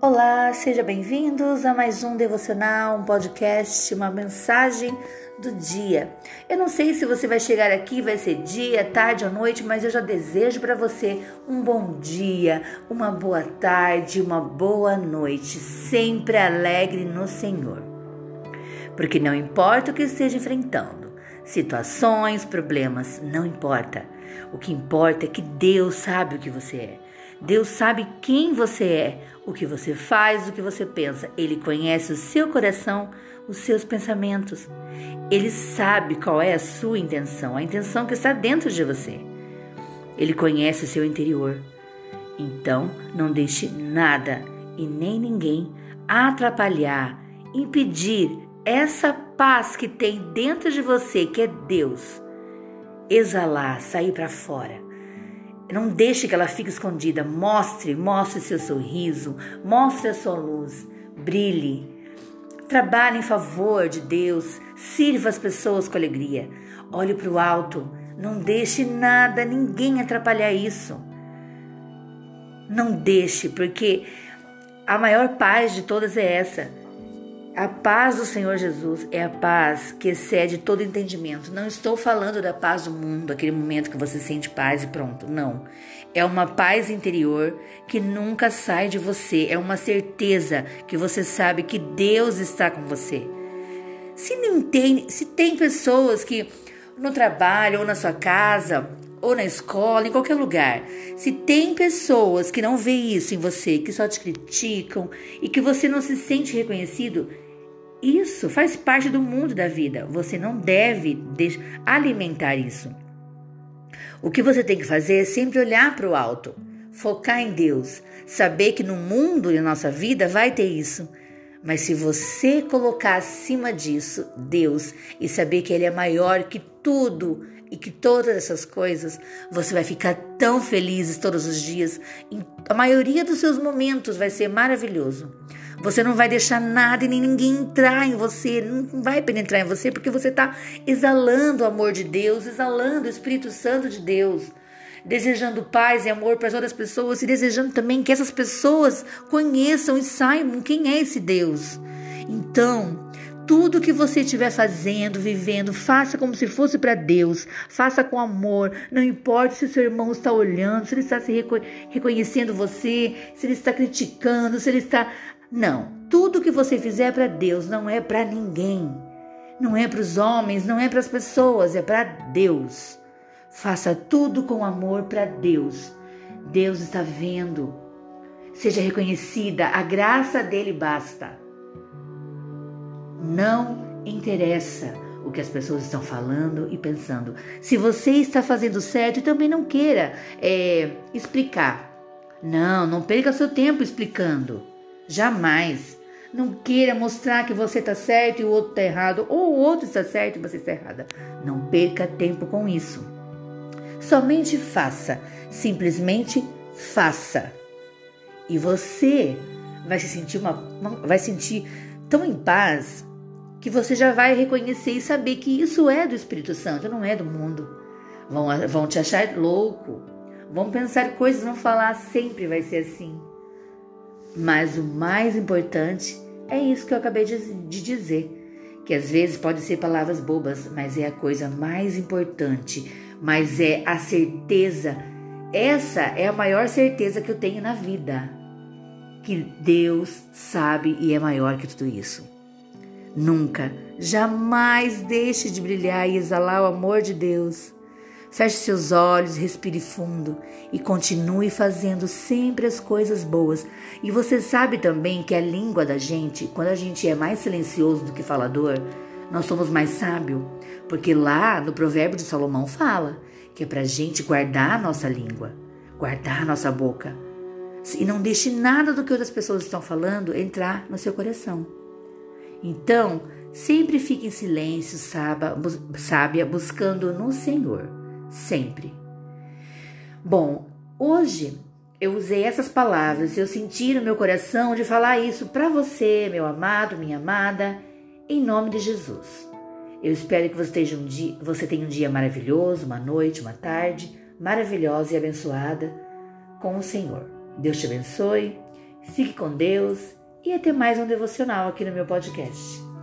Olá, sejam bem-vindos a mais um devocional, um podcast, uma mensagem do dia. Eu não sei se você vai chegar aqui, vai ser dia, tarde ou noite, mas eu já desejo para você um bom dia, uma boa tarde, uma boa noite, sempre alegre no Senhor. Porque não importa o que esteja enfrentando, situações, problemas, não importa. O que importa é que Deus sabe o que você é. Deus sabe quem você é, o que você faz, o que você pensa. Ele conhece o seu coração, os seus pensamentos. Ele sabe qual é a sua intenção, a intenção que está dentro de você. Ele conhece o seu interior. Então, não deixe nada e nem ninguém atrapalhar, impedir essa paz que tem dentro de você, que é Deus, exalar, sair para fora. Não deixe que ela fique escondida. Mostre, mostre seu sorriso, mostre a sua luz, brilhe. Trabalhe em favor de Deus, sirva as pessoas com alegria. Olhe para o alto, não deixe nada, ninguém atrapalhar isso. Não deixe, porque a maior paz de todas é essa a paz do Senhor Jesus é a paz que excede todo entendimento. Não estou falando da paz do mundo, aquele momento que você sente paz e pronto. Não. É uma paz interior que nunca sai de você. É uma certeza que você sabe que Deus está com você. Se não tem, se tem pessoas que no trabalho ou na sua casa ou na escola, em qualquer lugar, se tem pessoas que não veem isso em você, que só te criticam e que você não se sente reconhecido, isso faz parte do mundo da vida. Você não deve alimentar isso. O que você tem que fazer é sempre olhar para o alto, focar em Deus, saber que no mundo e na nossa vida vai ter isso. Mas se você colocar acima disso Deus e saber que Ele é maior que tudo e que todas essas coisas, você vai ficar tão feliz todos os dias. A maioria dos seus momentos vai ser maravilhoso. Você não vai deixar nada e nem ninguém entrar em você, não vai penetrar em você, porque você está exalando o amor de Deus, exalando o Espírito Santo de Deus, desejando paz e amor para as pessoas e desejando também que essas pessoas conheçam e saibam quem é esse Deus. Então, tudo que você estiver fazendo, vivendo, faça como se fosse para Deus. Faça com amor. Não importa se seu irmão está olhando, se ele está se reco reconhecendo você, se ele está criticando, se ele está não, tudo que você fizer é para Deus, não é para ninguém. Não é para os homens, não é para as pessoas, é para Deus. Faça tudo com amor para Deus. Deus está vendo. Seja reconhecida, a graça dele basta. Não interessa o que as pessoas estão falando e pensando. Se você está fazendo certo, também não queira é, explicar. Não, não perca seu tempo explicando. Jamais. Não queira mostrar que você está certo e o outro está errado, ou o outro está certo e você está errada. Não perca tempo com isso. Somente faça, simplesmente faça. E você vai se sentir uma, vai sentir tão em paz que você já vai reconhecer e saber que isso é do Espírito Santo, não é do mundo. Vão, vão te achar louco, vão pensar coisas, vão falar, sempre vai ser assim. Mas o mais importante é isso que eu acabei de, dizer, que às vezes pode ser palavras bobas, mas é a coisa mais importante, mas é a certeza. Essa é a maior certeza que eu tenho na vida, que Deus sabe e é maior que tudo isso. Nunca, jamais deixe de brilhar e exalar o amor de Deus. Feche seus olhos, respire fundo e continue fazendo sempre as coisas boas. E você sabe também que a língua da gente, quando a gente é mais silencioso do que falador, nós somos mais sábios. Porque lá no Provérbio de Salomão fala que é pra gente guardar a nossa língua, guardar a nossa boca. E não deixe nada do que outras pessoas estão falando entrar no seu coração. Então, sempre fique em silêncio, sábia, buscando no Senhor sempre. Bom, hoje eu usei essas palavras, eu senti no meu coração de falar isso para você, meu amado, minha amada, em nome de Jesus. Eu espero que você, um dia, você tenha um dia maravilhoso, uma noite, uma tarde maravilhosa e abençoada com o Senhor. Deus te abençoe, Fique com Deus e até mais um devocional aqui no meu podcast.